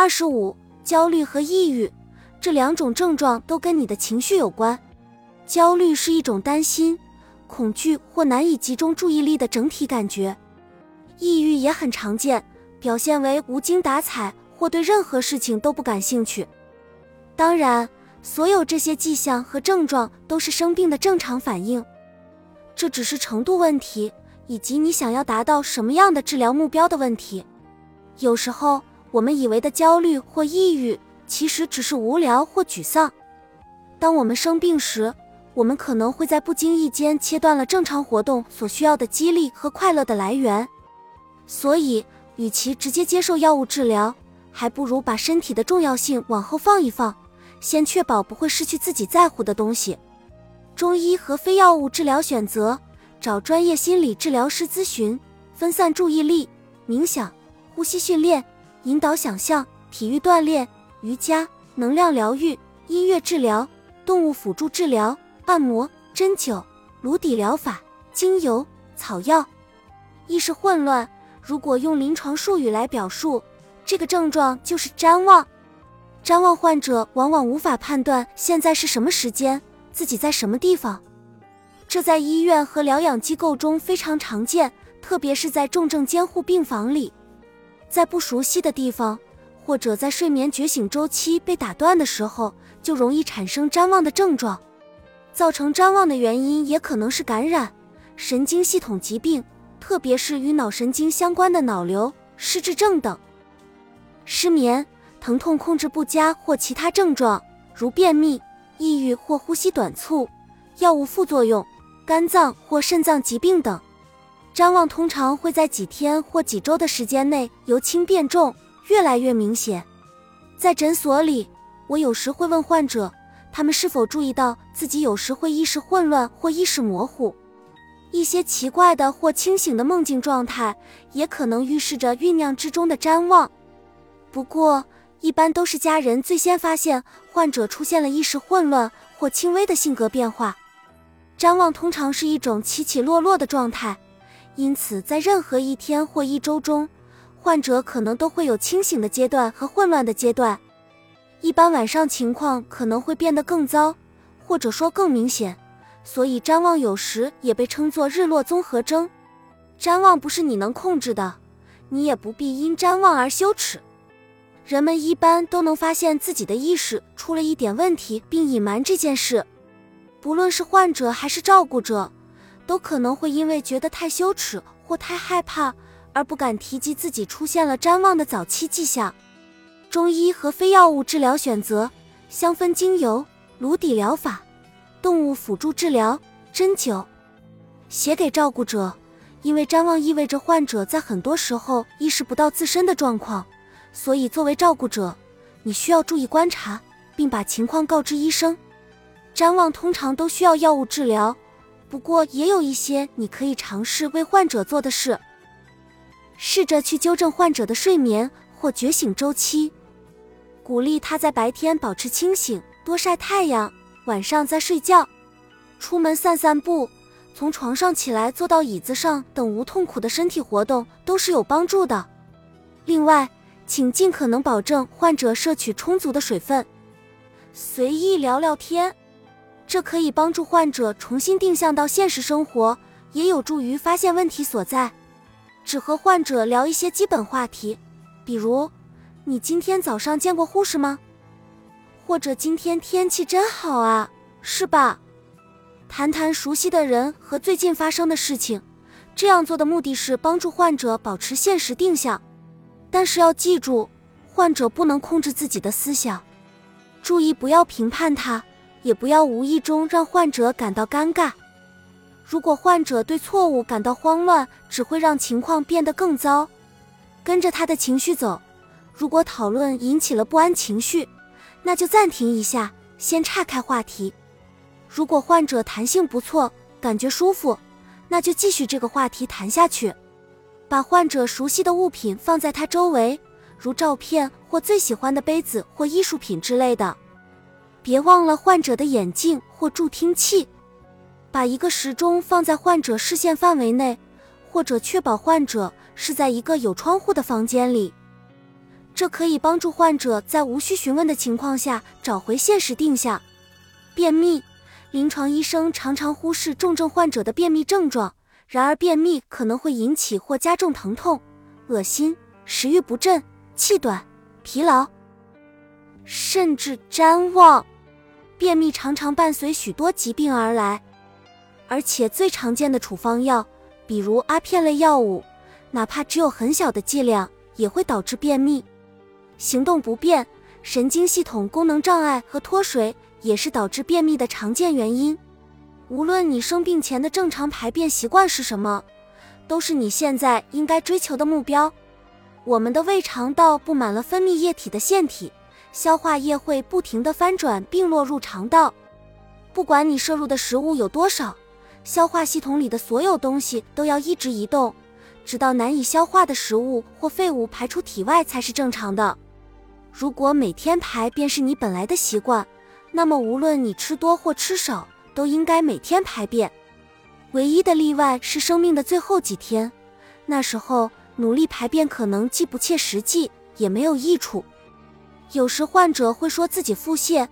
二十五，焦虑和抑郁这两种症状都跟你的情绪有关。焦虑是一种担心、恐惧或难以集中注意力的整体感觉。抑郁也很常见，表现为无精打采或对任何事情都不感兴趣。当然，所有这些迹象和症状都是生病的正常反应，这只是程度问题以及你想要达到什么样的治疗目标的问题。有时候，我们以为的焦虑或抑郁，其实只是无聊或沮丧。当我们生病时，我们可能会在不经意间切断了正常活动所需要的激励和快乐的来源。所以，与其直接接受药物治疗，还不如把身体的重要性往后放一放，先确保不会失去自己在乎的东西。中医和非药物治疗选择：找专业心理治疗师咨询，分散注意力，冥想、呼吸训练、引导想象、体育锻炼、瑜伽、能量疗愈、音乐治疗、动物辅助治疗、按摩、针灸、颅底疗法、精油、草药。意识混乱。如果用临床术语来表述，这个症状就是谵妄。谵妄患者往往无法判断现在是什么时间，自己在什么地方。这在医院和疗养机构中非常常见，特别是在重症监护病房里。在不熟悉的地方，或者在睡眠觉醒周期被打断的时候，就容易产生谵妄的症状。造成谵妄的原因也可能是感染、神经系统疾病。特别是与脑神经相关的脑瘤、失智症等，失眠、疼痛控制不佳或其他症状，如便秘、抑郁或呼吸短促、药物副作用、肝脏或肾脏疾病等。谵妄通常会在几天或几周的时间内由轻变重，越来越明显。在诊所里，我有时会问患者，他们是否注意到自己有时会意识混乱或意识模糊。一些奇怪的或清醒的梦境状态，也可能预示着酝酿之中的瞻望。不过，一般都是家人最先发现患者出现了意识混乱或轻微的性格变化。瞻望通常是一种起起落落的状态，因此在任何一天或一周中，患者可能都会有清醒的阶段和混乱的阶段。一般晚上情况可能会变得更糟，或者说更明显。所以，瞻望有时也被称作日落综合征。瞻望不是你能控制的，你也不必因瞻望而羞耻。人们一般都能发现自己的意识出了一点问题，并隐瞒这件事。不论是患者还是照顾者，都可能会因为觉得太羞耻或太害怕而不敢提及自己出现了瞻望的早期迹象。中医和非药物治疗选择：香氛精油、颅底疗法。动物辅助治疗、针灸，写给照顾者，因为瞻望意味着患者在很多时候意识不到自身的状况，所以作为照顾者，你需要注意观察，并把情况告知医生。瞻望通常都需要药物治疗，不过也有一些你可以尝试为患者做的事，试着去纠正患者的睡眠或觉醒周期，鼓励他在白天保持清醒，多晒太阳。晚上再睡觉，出门散散步，从床上起来坐到椅子上等无痛苦的身体活动都是有帮助的。另外，请尽可能保证患者摄取充足的水分。随意聊聊天，这可以帮助患者重新定向到现实生活，也有助于发现问题所在。只和患者聊一些基本话题，比如：你今天早上见过护士吗？或者今天天气真好啊，是吧？谈谈熟悉的人和最近发生的事情，这样做的目的是帮助患者保持现实定向。但是要记住，患者不能控制自己的思想，注意不要评判他，也不要无意中让患者感到尴尬。如果患者对错误感到慌乱，只会让情况变得更糟。跟着他的情绪走，如果讨论引起了不安情绪。那就暂停一下，先岔开话题。如果患者弹性不错，感觉舒服，那就继续这个话题谈下去。把患者熟悉的物品放在他周围，如照片或最喜欢的杯子或艺术品之类的。别忘了患者的眼镜或助听器。把一个时钟放在患者视线范围内，或者确保患者是在一个有窗户的房间里。这可以帮助患者在无需询问的情况下找回现实定向。便秘，临床医生常常忽视重症患者的便秘症状，然而便秘可能会引起或加重疼痛、恶心、食欲不振、气短、疲劳，甚至谵妄。便秘常常伴随许多疾病而来，而且最常见的处方药，比如阿片类药物，哪怕只有很小的剂量，也会导致便秘。行动不便、神经系统功能障碍和脱水也是导致便秘的常见原因。无论你生病前的正常排便习惯是什么，都是你现在应该追求的目标。我们的胃肠道布满了分泌液体的腺体，消化液会不停地翻转并落入肠道。不管你摄入的食物有多少，消化系统里的所有东西都要一直移动，直到难以消化的食物或废物排出体外才是正常的。如果每天排便是你本来的习惯，那么无论你吃多或吃少，都应该每天排便。唯一的例外是生命的最后几天，那时候努力排便可能既不切实际，也没有益处。有时患者会说自己腹泻，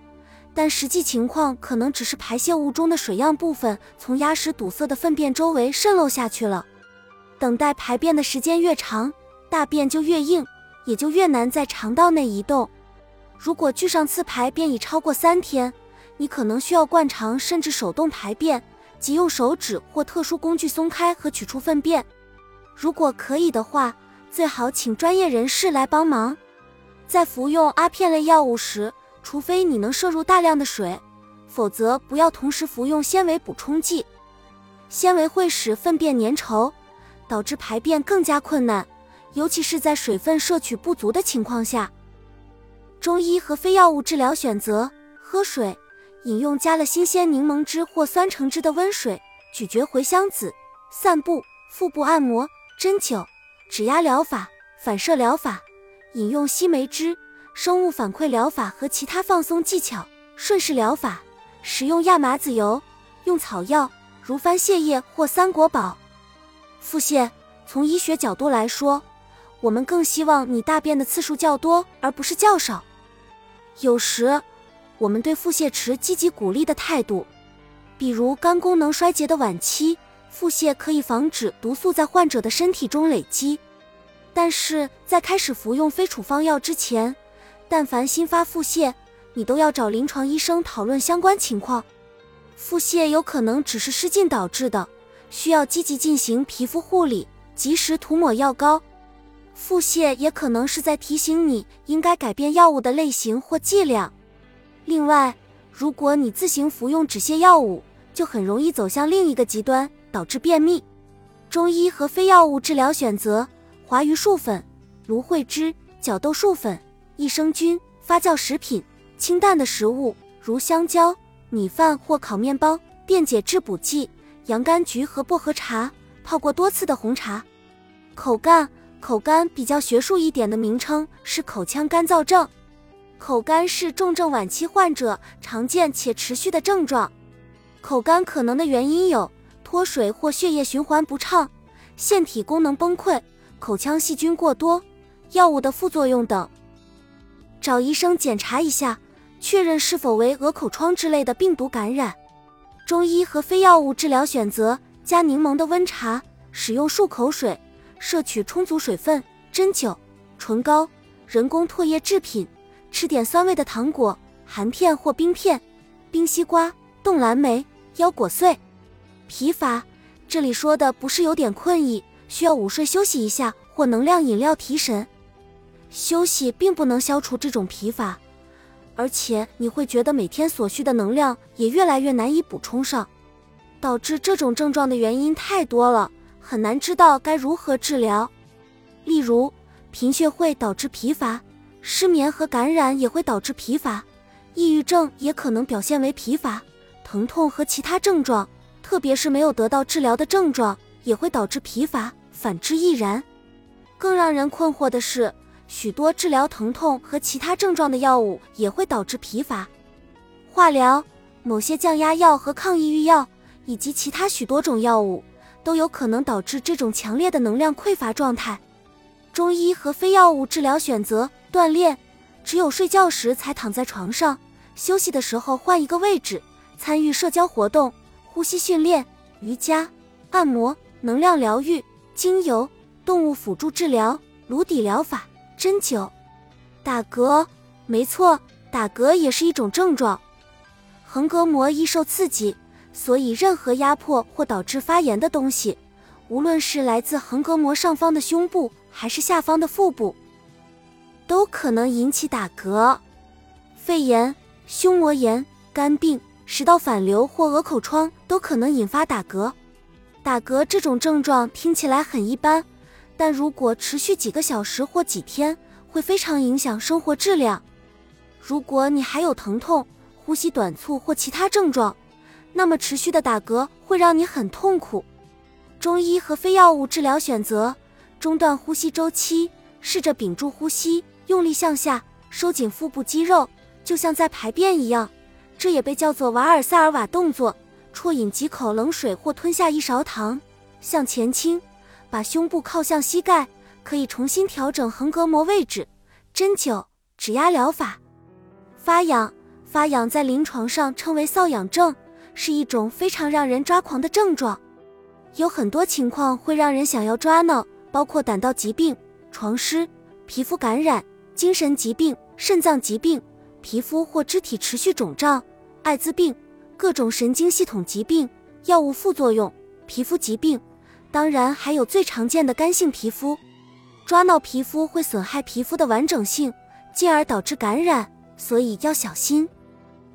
但实际情况可能只是排泄物中的水样部分从压实堵塞的粪便周围渗漏下去了。等待排便的时间越长，大便就越硬。也就越难在肠道内移动。如果距上次排便已超过三天，你可能需要灌肠，甚至手动排便，即用手指或特殊工具松开和取出粪便。如果可以的话，最好请专业人士来帮忙。在服用阿片类药物时，除非你能摄入大量的水，否则不要同时服用纤维补充剂。纤维会使粪便粘稠，导致排便更加困难。尤其是在水分摄取不足的情况下，中医和非药物治疗选择：喝水，饮用加了新鲜柠檬汁或酸橙汁的温水，咀嚼茴香籽，散步，腹部按摩，针灸，指压疗法，反射疗法，饮用西梅汁，生物反馈疗法和其他放松技巧，顺势疗法，食用亚麻籽油，用草药如番泻叶或三果宝。腹泻，从医学角度来说。我们更希望你大便的次数较多，而不是较少。有时，我们对腹泻持积极鼓励的态度，比如肝功能衰竭的晚期，腹泻可以防止毒素在患者的身体中累积。但是在开始服用非处方药之前，但凡新发腹泻，你都要找临床医生讨论相关情况。腹泻有可能只是失禁导致的，需要积极进行皮肤护理，及时涂抹药膏。腹泻也可能是在提醒你应该改变药物的类型或剂量。另外，如果你自行服用止泻药物，就很容易走向另一个极端，导致便秘。中医和非药物治疗选择：华蓣树粉、芦荟汁、角豆树粉、益生菌、发酵食品、清淡的食物如香蕉、米饭或烤面包、电解质补剂、洋甘菊和薄荷茶、泡过多次的红茶。口干。口干比较学术一点的名称是口腔干燥症。口干是重症晚期患者常见且持续的症状。口干可能的原因有脱水或血液循环不畅、腺体功能崩溃、口腔细菌过多、药物的副作用等。找医生检查一下，确认是否为鹅口疮之类的病毒感染。中医和非药物治疗选择：加柠檬的温茶，使用漱口水。摄取充足水分，针灸、唇膏、人工唾液制品，吃点酸味的糖果、含片或冰片，冰西瓜、冻蓝莓、腰果碎。疲乏，这里说的不是有点困意，需要午睡休息一下，或能量饮料提神。休息并不能消除这种疲乏，而且你会觉得每天所需的能量也越来越难以补充上。导致这种症状的原因太多了。很难知道该如何治疗，例如贫血会导致疲乏，失眠和感染也会导致疲乏，抑郁症也可能表现为疲乏，疼痛和其他症状，特别是没有得到治疗的症状，也会导致疲乏，反之亦然。更让人困惑的是，许多治疗疼痛和其他症状的药物也会导致疲乏，化疗、某些降压药和抗抑郁药，以及其他许多种药物。都有可能导致这种强烈的能量匮乏状态。中医和非药物治疗选择：锻炼，只有睡觉时才躺在床上，休息的时候换一个位置，参与社交活动、呼吸训练、瑜伽、按摩、能量疗愈、精油、动物辅助治疗、颅底疗法、针灸、打嗝。没错，打嗝也是一种症状。横膈膜易受刺激，所以任何压迫或导致发炎的东西，无论是来自横膈膜上方的胸部，还是下方的腹部，都可能引起打嗝。肺炎、胸膜炎、肝病、食道反流或鹅口疮都可能引发打嗝。打嗝这种症状听起来很一般，但如果持续几个小时或几天，会非常影响生活质量。如果你还有疼痛、呼吸短促或其他症状，那么持续的打嗝会让你很痛苦。中医和非药物治疗选择：中断呼吸周期，试着屏住呼吸，用力向下，收紧腹部肌肉，就像在排便一样。这也被叫做瓦尔萨尔瓦动作。啜饮几口冷水或吞下一勺糖，向前倾，把胸部靠向膝盖，可以重新调整横膈膜位置。针灸、指压疗法。发痒，发痒在临床上称为瘙痒症，是一种非常让人抓狂的症状。有很多情况会让人想要抓挠，包括胆道疾病、床湿、皮肤感染、精神疾病、肾脏疾病、皮肤或肢体持续肿胀、艾滋病、各种神经系统疾病、药物副作用、皮肤疾病，当然还有最常见的干性皮肤。抓挠皮肤会损害皮肤的完整性，进而导致感染。所以要小心。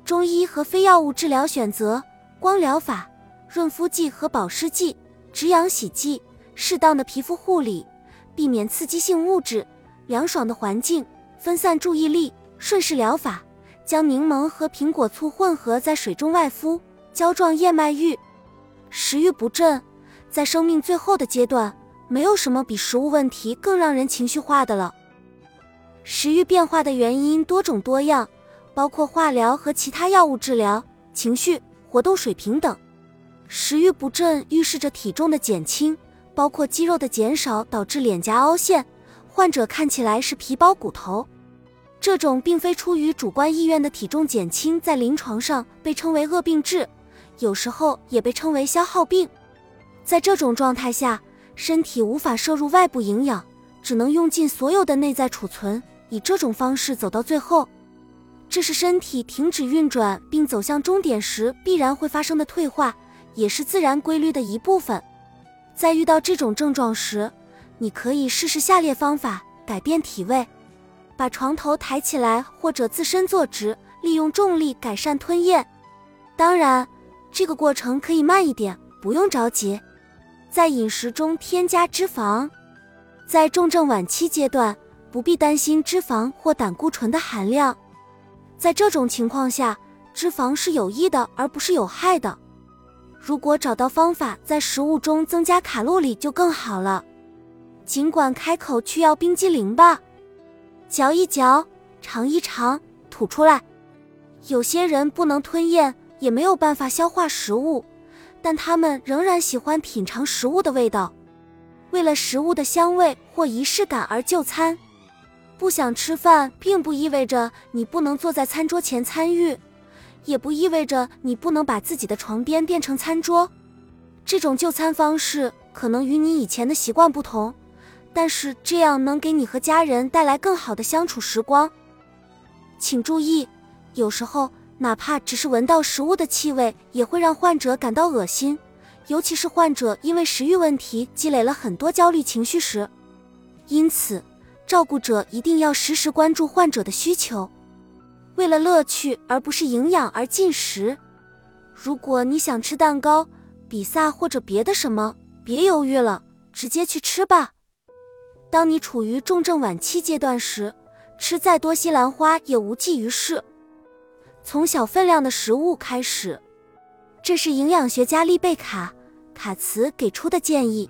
中医和非药物治疗选择：光疗法、润肤剂和保湿剂、止痒洗剂、适当的皮肤护理、避免刺激性物质、凉爽的环境、分散注意力、顺势疗法。将柠檬和苹果醋混合在水中外敷。胶状燕麦浴。食欲不振，在生命最后的阶段，没有什么比食物问题更让人情绪化的了。食欲变化的原因多种多样，包括化疗和其他药物治疗、情绪、活动水平等。食欲不振预示着体重的减轻，包括肌肉的减少导致脸颊凹陷，患者看起来是皮包骨头。这种并非出于主观意愿的体重减轻，在临床上被称为恶病质，有时候也被称为消耗病。在这种状态下，身体无法摄入外部营养，只能用尽所有的内在储存。以这种方式走到最后，这是身体停止运转并走向终点时必然会发生的退化，也是自然规律的一部分。在遇到这种症状时，你可以试试下列方法改变体位：把床头抬起来或者自身坐直，利用重力改善吞咽。当然，这个过程可以慢一点，不用着急。在饮食中添加脂肪，在重症晚期阶段。不必担心脂肪或胆固醇的含量，在这种情况下，脂肪是有益的而不是有害的。如果找到方法在食物中增加卡路里就更好了。尽管开口去要冰激凌吧，嚼一嚼，尝一尝，吐出来。有些人不能吞咽，也没有办法消化食物，但他们仍然喜欢品尝食物的味道，为了食物的香味或仪式感而就餐。不想吃饭，并不意味着你不能坐在餐桌前参与，也不意味着你不能把自己的床边变成餐桌。这种就餐方式可能与你以前的习惯不同，但是这样能给你和家人带来更好的相处时光。请注意，有时候哪怕只是闻到食物的气味，也会让患者感到恶心，尤其是患者因为食欲问题积累了很多焦虑情绪时。因此。照顾者一定要时时关注患者的需求，为了乐趣而不是营养而进食。如果你想吃蛋糕、比萨或者别的什么，别犹豫了，直接去吃吧。当你处于重症晚期阶段时，吃再多西兰花也无济于事。从小分量的食物开始，这是营养学家丽贝卡·卡茨给出的建议。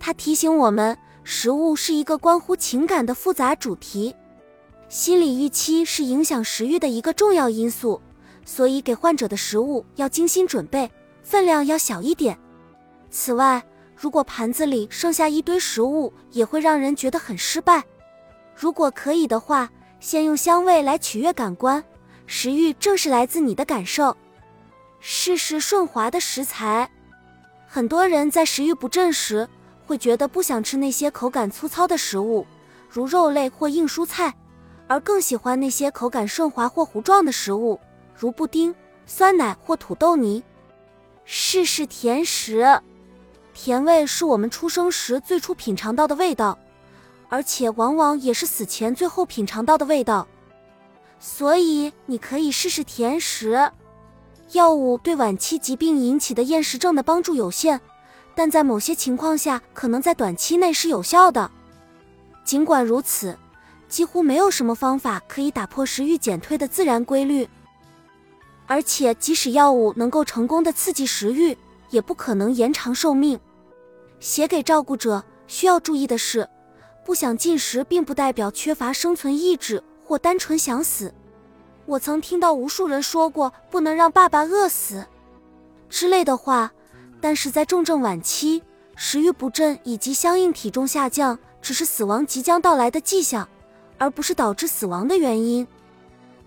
他提醒我们。食物是一个关乎情感的复杂主题，心理预期是影响食欲的一个重要因素，所以给患者的食物要精心准备，分量要小一点。此外，如果盘子里剩下一堆食物，也会让人觉得很失败。如果可以的话，先用香味来取悦感官，食欲正是来自你的感受。试试顺滑的食材。很多人在食欲不振时，会觉得不想吃那些口感粗糙的食物，如肉类或硬蔬菜，而更喜欢那些口感顺滑或糊状的食物，如布丁、酸奶或土豆泥。试试甜食。甜味是我们出生时最初品尝到的味道，而且往往也是死前最后品尝到的味道。所以你可以试试甜食。药物对晚期疾病引起的厌食症的帮助有限，但在某些情况下可能在短期内是有效的。尽管如此，几乎没有什么方法可以打破食欲减退的自然规律。而且，即使药物能够成功的刺激食欲，也不可能延长寿命。写给照顾者需要注意的是，不想进食并不代表缺乏生存意志或单纯想死。我曾听到无数人说过“不能让爸爸饿死”之类的话，但是在重症晚期，食欲不振以及相应体重下降只是死亡即将到来的迹象，而不是导致死亡的原因。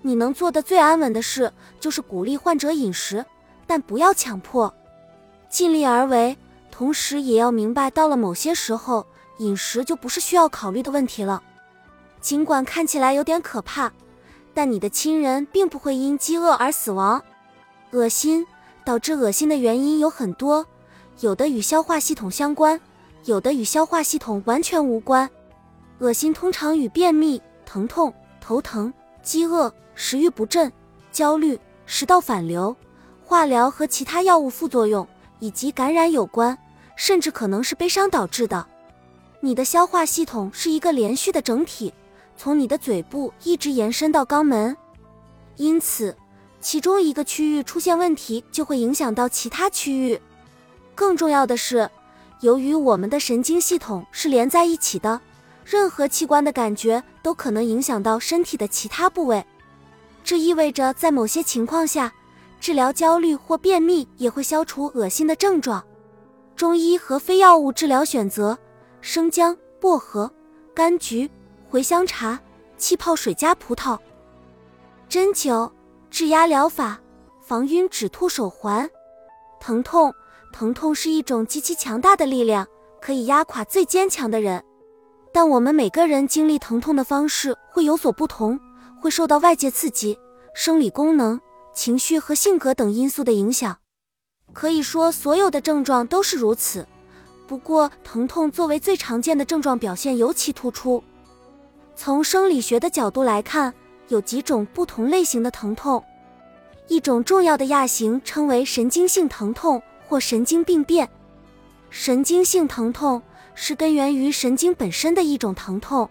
你能做的最安稳的事就是鼓励患者饮食，但不要强迫，尽力而为。同时也要明白，到了某些时候，饮食就不是需要考虑的问题了。尽管看起来有点可怕。但你的亲人并不会因饥饿而死亡。恶心导致恶心的原因有很多，有的与消化系统相关，有的与消化系统完全无关。恶心通常与便秘、疼痛、头疼、饥饿、食欲不振、焦虑、食道反流、化疗和其他药物副作用以及感染有关，甚至可能是悲伤导致的。你的消化系统是一个连续的整体。从你的嘴部一直延伸到肛门，因此，其中一个区域出现问题，就会影响到其他区域。更重要的是，由于我们的神经系统是连在一起的，任何器官的感觉都可能影响到身体的其他部位。这意味着，在某些情况下，治疗焦虑或便秘也会消除恶心的症状。中医和非药物治疗选择：生姜、薄荷、柑橘。茴香茶、气泡水加葡萄、针灸、治压疗法、防晕止吐手环。疼痛，疼痛是一种极其强大的力量，可以压垮最坚强的人。但我们每个人经历疼痛的方式会有所不同，会受到外界刺激、生理功能、情绪和性格等因素的影响。可以说，所有的症状都是如此。不过，疼痛作为最常见的症状表现尤其突出。从生理学的角度来看，有几种不同类型的疼痛。一种重要的亚型称为神经性疼痛或神经病变。神经性疼痛是根源于神经本身的一种疼痛。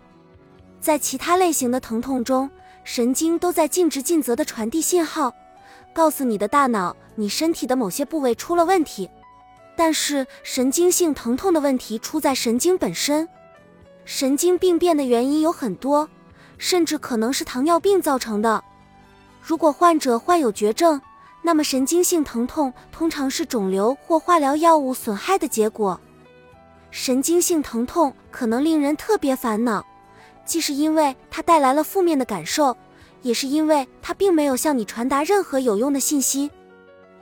在其他类型的疼痛中，神经都在尽职尽责地传递信号，告诉你的大脑你身体的某些部位出了问题。但是神经性疼痛的问题出在神经本身。神经病变的原因有很多，甚至可能是糖尿病造成的。如果患者患有绝症，那么神经性疼痛通常是肿瘤或化疗药物损害的结果。神经性疼痛可能令人特别烦恼，既是因为它带来了负面的感受，也是因为它并没有向你传达任何有用的信息。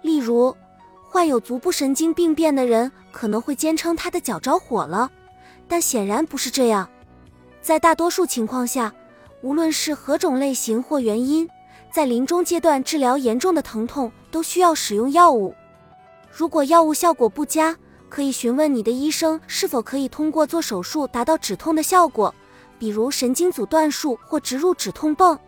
例如，患有足部神经病变的人可能会坚称他的脚着火了。但显然不是这样，在大多数情况下，无论是何种类型或原因，在临终阶段治疗严重的疼痛都需要使用药物。如果药物效果不佳，可以询问你的医生是否可以通过做手术达到止痛的效果，比如神经阻断术或植入止痛泵。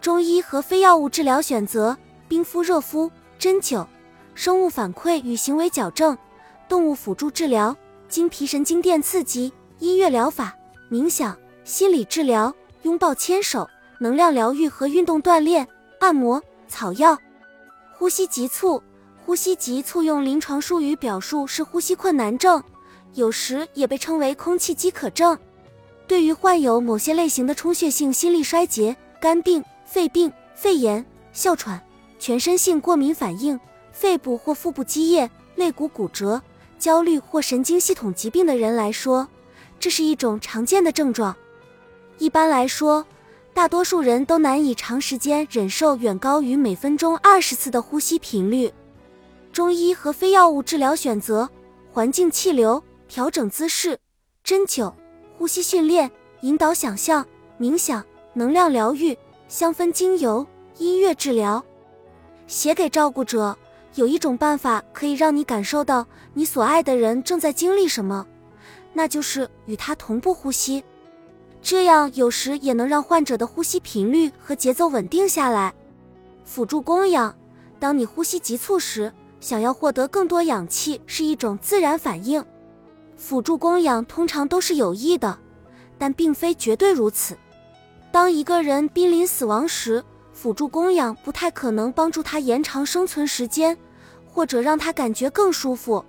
中医和非药物治疗选择：冰敷、热敷、针灸、生物反馈与行为矫正、动物辅助治疗。经皮神经电刺激、音乐疗法、冥想、心理治疗、拥抱、牵手、能量疗愈和运动锻炼、按摩、草药、呼吸急促。呼吸急促用临床术语表述是呼吸困难症，有时也被称为空气饥渴症。对于患有某些类型的充血性心力衰竭、肝病、肺病、肺炎、哮喘、全身性过敏反应、肺部或腹部积液、肋骨骨折。焦虑或神经系统疾病的人来说，这是一种常见的症状。一般来说，大多数人都难以长时间忍受远高于每分钟二十次的呼吸频率。中医和非药物治疗选择、环境气流、调整姿势、针灸、呼吸训练、引导想象、冥想、能量疗愈、香氛精油、音乐治疗。写给照顾者，有一种办法可以让你感受到你所爱的人正在经历什么，那就是与他同步呼吸。这样有时也能让患者的呼吸频率和节奏稳定下来。辅助供氧，当你呼吸急促时，想要获得更多氧气是一种自然反应。辅助供氧通常都是有益的，但并非绝对如此。当一个人濒临死亡时，辅助供氧不太可能帮助他延长生存时间，或者让他感觉更舒服。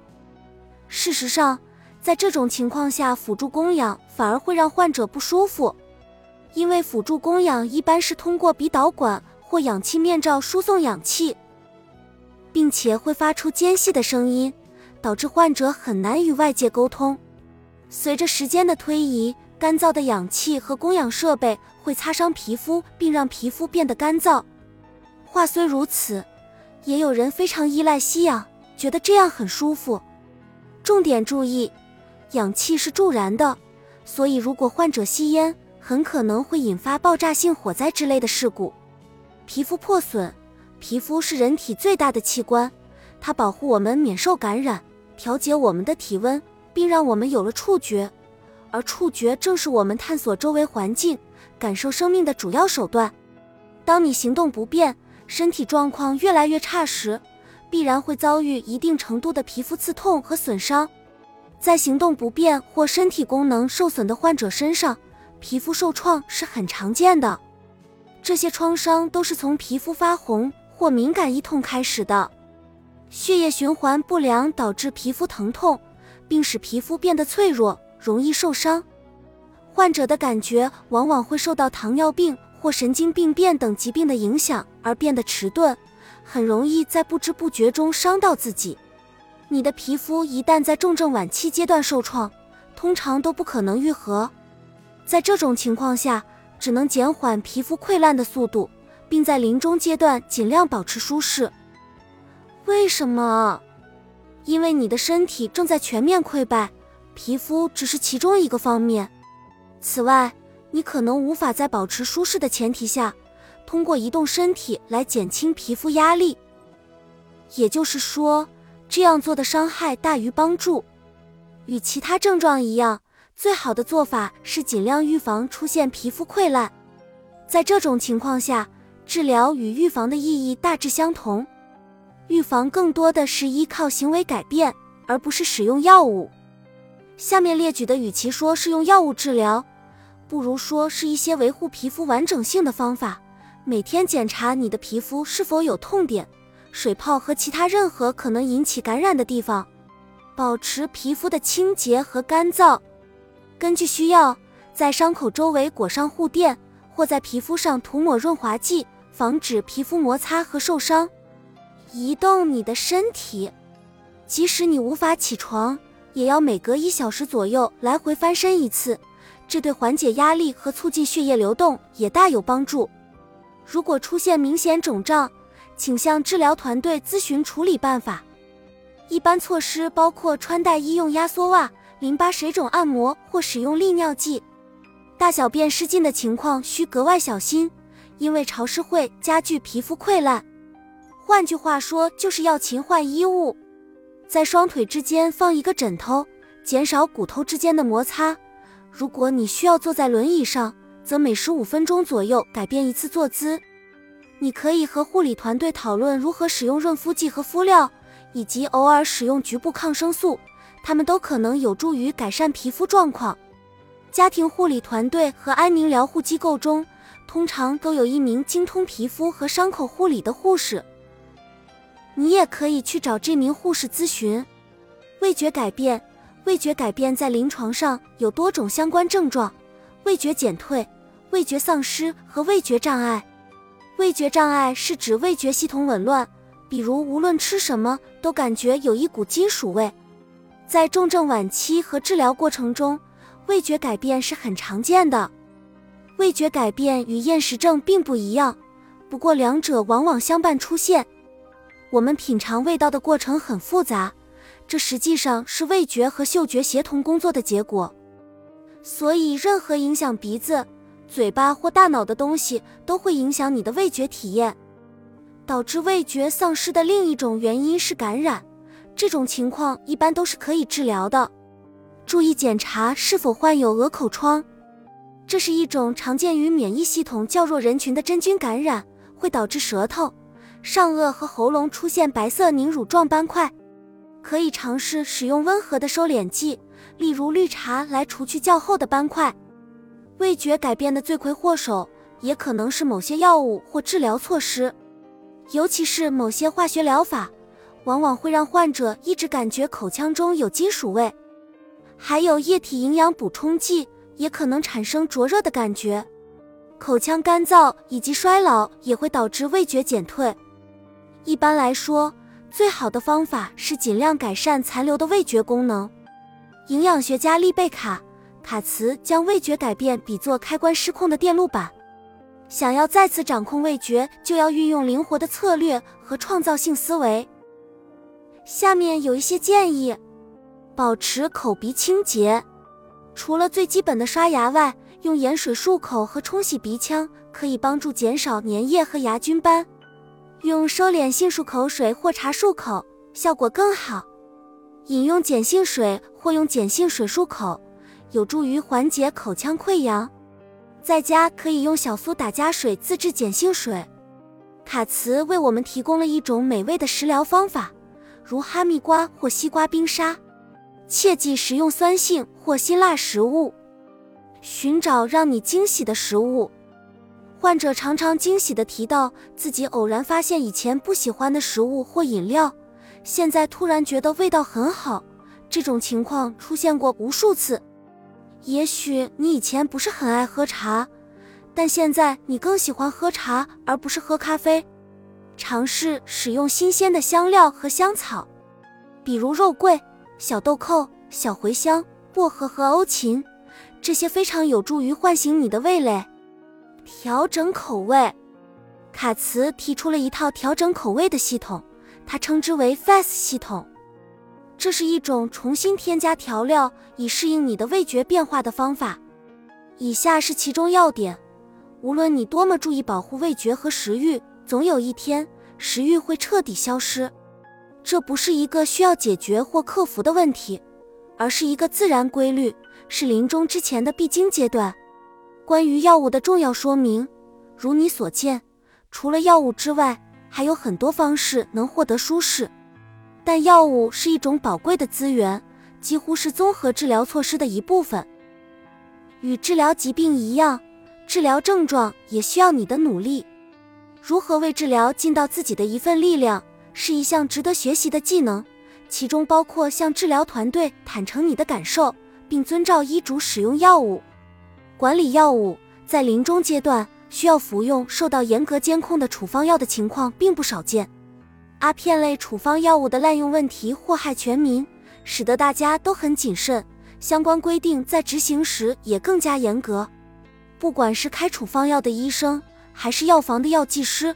事实上，在这种情况下，辅助供氧反而会让患者不舒服，因为辅助供氧一般是通过鼻导管或氧气面罩输送氧气，并且会发出尖细的声音，导致患者很难与外界沟通。随着时间的推移，干燥的氧气和供氧设备会擦伤皮肤，并让皮肤变得干燥。话虽如此，也有人非常依赖吸氧，觉得这样很舒服。重点注意。氧气是助燃的，所以如果患者吸烟，很可能会引发爆炸性火灾之类的事故。皮肤破损，皮肤是人体最大的器官，它保护我们免受感染，调节我们的体温，并让我们有了触觉，而触觉正是我们探索周围环境、感受生命的主要手段。当你行动不便，身体状况越来越差时，必然会遭遇一定程度的皮肤刺痛和损伤。在行动不便或身体功能受损的患者身上，皮肤受创是很常见的。这些创伤都是从皮肤发红或敏感、易痛开始的。血液循环不良导致皮肤疼痛，并使皮肤变得脆弱，容易受伤。患者的感觉往往会受到糖尿病或神经病变等疾病的影响而变得迟钝，很容易在不知不觉中伤到自己。你的皮肤一旦在重症晚期阶段受创，通常都不可能愈合。在这种情况下，只能减缓皮肤溃烂的速度，并在临终阶段尽量保持舒适。为什么？因为你的身体正在全面溃败，皮肤只是其中一个方面。此外，你可能无法在保持舒适的前提下，通过移动身体来减轻皮肤压力。也就是说。这样做的伤害大于帮助。与其他症状一样，最好的做法是尽量预防出现皮肤溃烂。在这种情况下，治疗与预防的意义大致相同。预防更多的是依靠行为改变，而不是使用药物。下面列举的，与其说是用药物治疗，不如说是一些维护皮肤完整性的方法。每天检查你的皮肤是否有痛点。水泡和其他任何可能引起感染的地方，保持皮肤的清洁和干燥。根据需要，在伤口周围裹上护垫，或在皮肤上涂抹润滑剂，防止皮肤摩擦和受伤。移动你的身体，即使你无法起床，也要每隔一小时左右来回翻身一次，这对缓解压力和促进血液流动也大有帮助。如果出现明显肿胀，请向治疗团队咨询处理办法。一般措施包括穿戴医用压缩袜、淋巴水肿按摩或使用利尿剂。大小便失禁的情况需格外小心，因为潮湿会加剧皮肤溃烂。换句话说，就是要勤换衣物。在双腿之间放一个枕头，减少骨头之间的摩擦。如果你需要坐在轮椅上，则每十五分钟左右改变一次坐姿。你可以和护理团队讨论如何使用润肤剂和敷料，以及偶尔使用局部抗生素，它们都可能有助于改善皮肤状况。家庭护理团队和安宁疗护机构中，通常都有一名精通皮肤和伤口护理的护士。你也可以去找这名护士咨询。味觉改变，味觉改变在临床上有多种相关症状：味觉减退、味觉丧失和味觉障碍。味觉障碍是指味觉系统紊乱，比如无论吃什么都感觉有一股金属味。在重症晚期和治疗过程中，味觉改变是很常见的。味觉改变与厌食症并不一样，不过两者往往相伴出现。我们品尝味道的过程很复杂，这实际上是味觉和嗅觉协同工作的结果。所以，任何影响鼻子、嘴巴或大脑的东西都会影响你的味觉体验。导致味觉丧失的另一种原因是感染，这种情况一般都是可以治疗的。注意检查是否患有鹅口疮，这是一种常见于免疫系统较弱人群的真菌感染，会导致舌头、上颚和喉咙出现白色凝乳状斑块。可以尝试使用温和的收敛剂，例如绿茶来除去较厚的斑块。味觉改变的罪魁祸首也可能是某些药物或治疗措施。尤其是某些化学疗法，往往会让患者一直感觉口腔中有金属味，还有液体营养补充剂也可能产生灼热的感觉。口腔干燥以及衰老也会导致味觉减退。一般来说，最好的方法是尽量改善残留的味觉功能。营养学家丽贝卡·卡茨将味觉改变比作开关失控的电路板。想要再次掌控味觉，就要运用灵活的策略和创造性思维。下面有一些建议：保持口鼻清洁，除了最基本的刷牙外，用盐水漱口和冲洗鼻腔可以帮助减少粘液和牙菌斑。用收敛性漱口水或茶漱口效果更好。饮用碱性水或用碱性水漱口，有助于缓解口腔溃疡。在家可以用小苏打加水自制碱性水。卡茨为我们提供了一种美味的食疗方法，如哈密瓜或西瓜冰沙。切忌食用酸性或辛辣食物。寻找让你惊喜的食物。患者常常惊喜地提到自己偶然发现以前不喜欢的食物或饮料，现在突然觉得味道很好。这种情况出现过无数次。也许你以前不是很爱喝茶，但现在你更喜欢喝茶而不是喝咖啡。尝试使用新鲜的香料和香草，比如肉桂、小豆蔻、小茴香、薄荷和欧芹，这些非常有助于唤醒你的味蕾。调整口味，卡茨提出了一套调整口味的系统，他称之为 FAS 系统。这是一种重新添加调料以适应你的味觉变化的方法。以下是其中要点：无论你多么注意保护味觉和食欲，总有一天食欲会彻底消失。这不是一个需要解决或克服的问题，而是一个自然规律，是临终之前的必经阶段。关于药物的重要说明，如你所见，除了药物之外，还有很多方式能获得舒适。但药物是一种宝贵的资源，几乎是综合治疗措施的一部分。与治疗疾病一样，治疗症状也需要你的努力。如何为治疗尽到自己的一份力量，是一项值得学习的技能，其中包括向治疗团队坦诚你的感受，并遵照医嘱使用药物。管理药物在临终阶段需要服用受到严格监控的处方药的情况并不少见。阿片类处方药物的滥用问题祸害全民，使得大家都很谨慎。相关规定在执行时也更加严格。不管是开处方药的医生，还是药房的药剂师，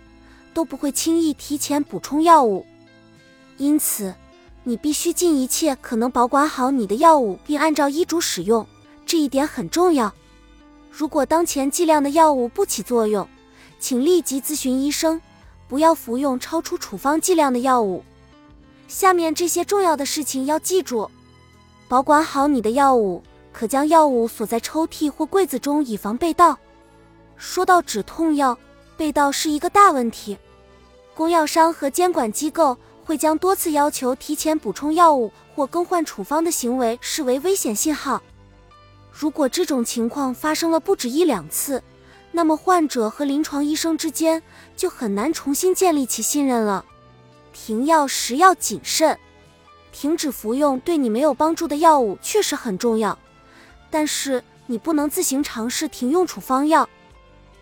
都不会轻易提前补充药物。因此，你必须尽一切可能保管好你的药物，并按照医嘱使用，这一点很重要。如果当前剂量的药物不起作用，请立即咨询医生。不要服用超出处方剂量的药物。下面这些重要的事情要记住：保管好你的药物，可将药物锁在抽屉或柜子中，以防被盗。说到止痛药，被盗是一个大问题。供药商和监管机构会将多次要求提前补充药物或更换处方的行为视为危险信号。如果这种情况发生了不止一两次，那么患者和临床医生之间就很难重新建立起信任了。停药时要谨慎，停止服用对你没有帮助的药物确实很重要，但是你不能自行尝试停用处方药，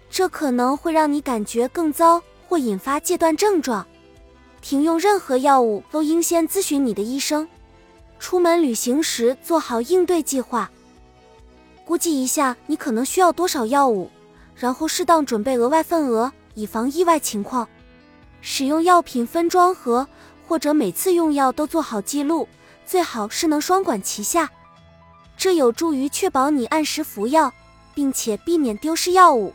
这可能会让你感觉更糟或引发戒断症状。停用任何药物都应先咨询你的医生。出门旅行时做好应对计划，估计一下你可能需要多少药物。然后适当准备额外份额，以防意外情况。使用药品分装盒或者每次用药都做好记录，最好是能双管齐下，这有助于确保你按时服药，并且避免丢失药物。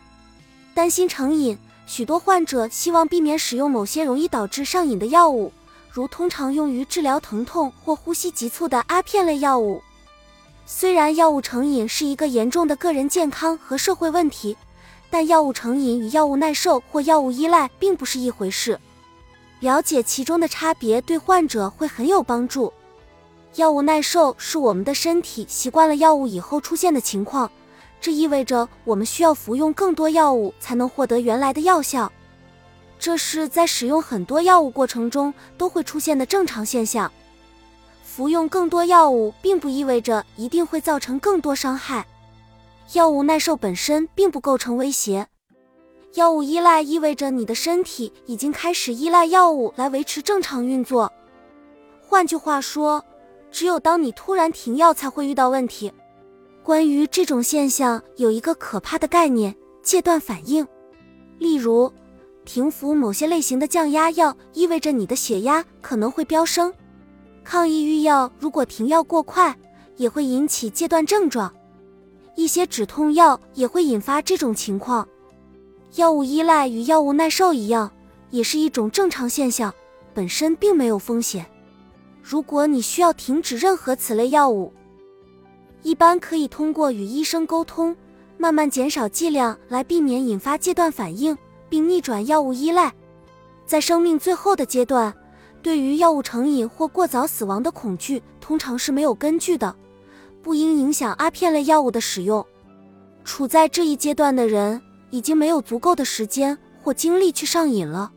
担心成瘾，许多患者希望避免使用某些容易导致上瘾的药物，如通常用于治疗疼痛或呼吸急促的阿片类药物。虽然药物成瘾是一个严重的个人健康和社会问题，但药物成瘾与药物耐受或药物依赖并不是一回事。了解其中的差别对患者会很有帮助。药物耐受是我们的身体习惯了药物以后出现的情况。这意味着我们需要服用更多药物才能获得原来的药效，这是在使用很多药物过程中都会出现的正常现象。服用更多药物并不意味着一定会造成更多伤害。药物耐受本身并不构成威胁。药物依赖意味着你的身体已经开始依赖药物来维持正常运作。换句话说，只有当你突然停药才会遇到问题。关于这种现象，有一个可怕的概念——戒断反应。例如，停服某些类型的降压药，意味着你的血压可能会飙升；抗抑郁药如果停药过快，也会引起戒断症状；一些止痛药也会引发这种情况。药物依赖与药物耐受一样，也是一种正常现象，本身并没有风险。如果你需要停止任何此类药物，一般可以通过与医生沟通，慢慢减少剂量来避免引发戒断反应，并逆转药物依赖。在生命最后的阶段，对于药物成瘾或过早死亡的恐惧通常是没有根据的，不应影响阿片类药物的使用。处在这一阶段的人已经没有足够的时间或精力去上瘾了。